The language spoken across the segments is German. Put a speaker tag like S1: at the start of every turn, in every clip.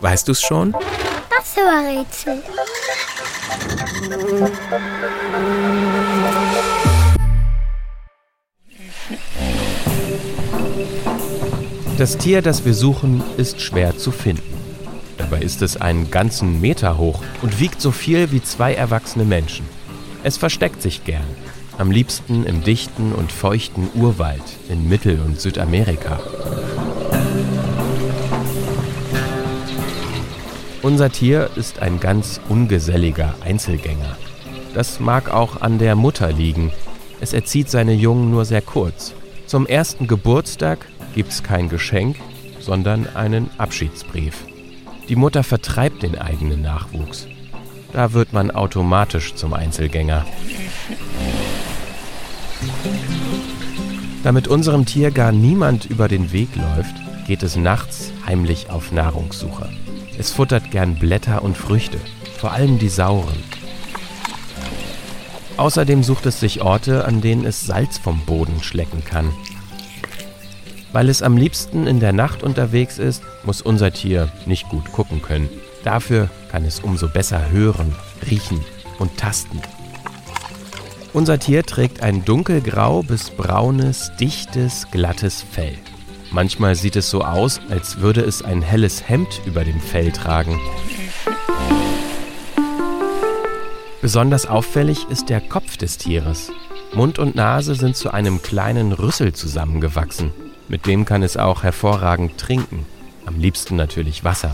S1: Weißt du's schon?
S2: Das Rätsel.
S1: Das Tier, das wir suchen, ist schwer zu finden. Dabei ist es einen ganzen Meter hoch und wiegt so viel wie zwei erwachsene Menschen. Es versteckt sich gern, am liebsten im dichten und feuchten Urwald in Mittel- und Südamerika. Unser Tier ist ein ganz ungeselliger Einzelgänger. Das mag auch an der Mutter liegen. Es erzieht seine Jungen nur sehr kurz. Zum ersten Geburtstag gibt's kein Geschenk, sondern einen Abschiedsbrief. Die Mutter vertreibt den eigenen Nachwuchs. Da wird man automatisch zum Einzelgänger. Damit unserem Tier gar niemand über den Weg läuft, geht es nachts heimlich auf Nahrungssuche. Es futtert gern Blätter und Früchte, vor allem die sauren. Außerdem sucht es sich Orte, an denen es Salz vom Boden schlecken kann. Weil es am liebsten in der Nacht unterwegs ist, muss unser Tier nicht gut gucken können. Dafür kann es umso besser hören, riechen und tasten. Unser Tier trägt ein dunkelgrau bis braunes, dichtes, glattes Fell. Manchmal sieht es so aus, als würde es ein helles Hemd über dem Fell tragen. Besonders auffällig ist der Kopf des Tieres. Mund und Nase sind zu einem kleinen Rüssel zusammengewachsen. Mit dem kann es auch hervorragend trinken. Am liebsten natürlich Wasser.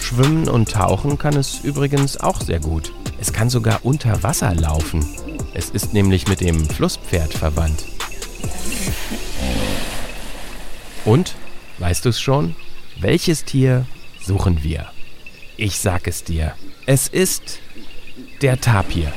S1: Schwimmen und tauchen kann es übrigens auch sehr gut. Es kann sogar unter Wasser laufen. Es ist nämlich mit dem Flusspferd verwandt. Und, weißt du es schon? Welches Tier suchen wir? Ich sag es dir. Es ist der Tapir.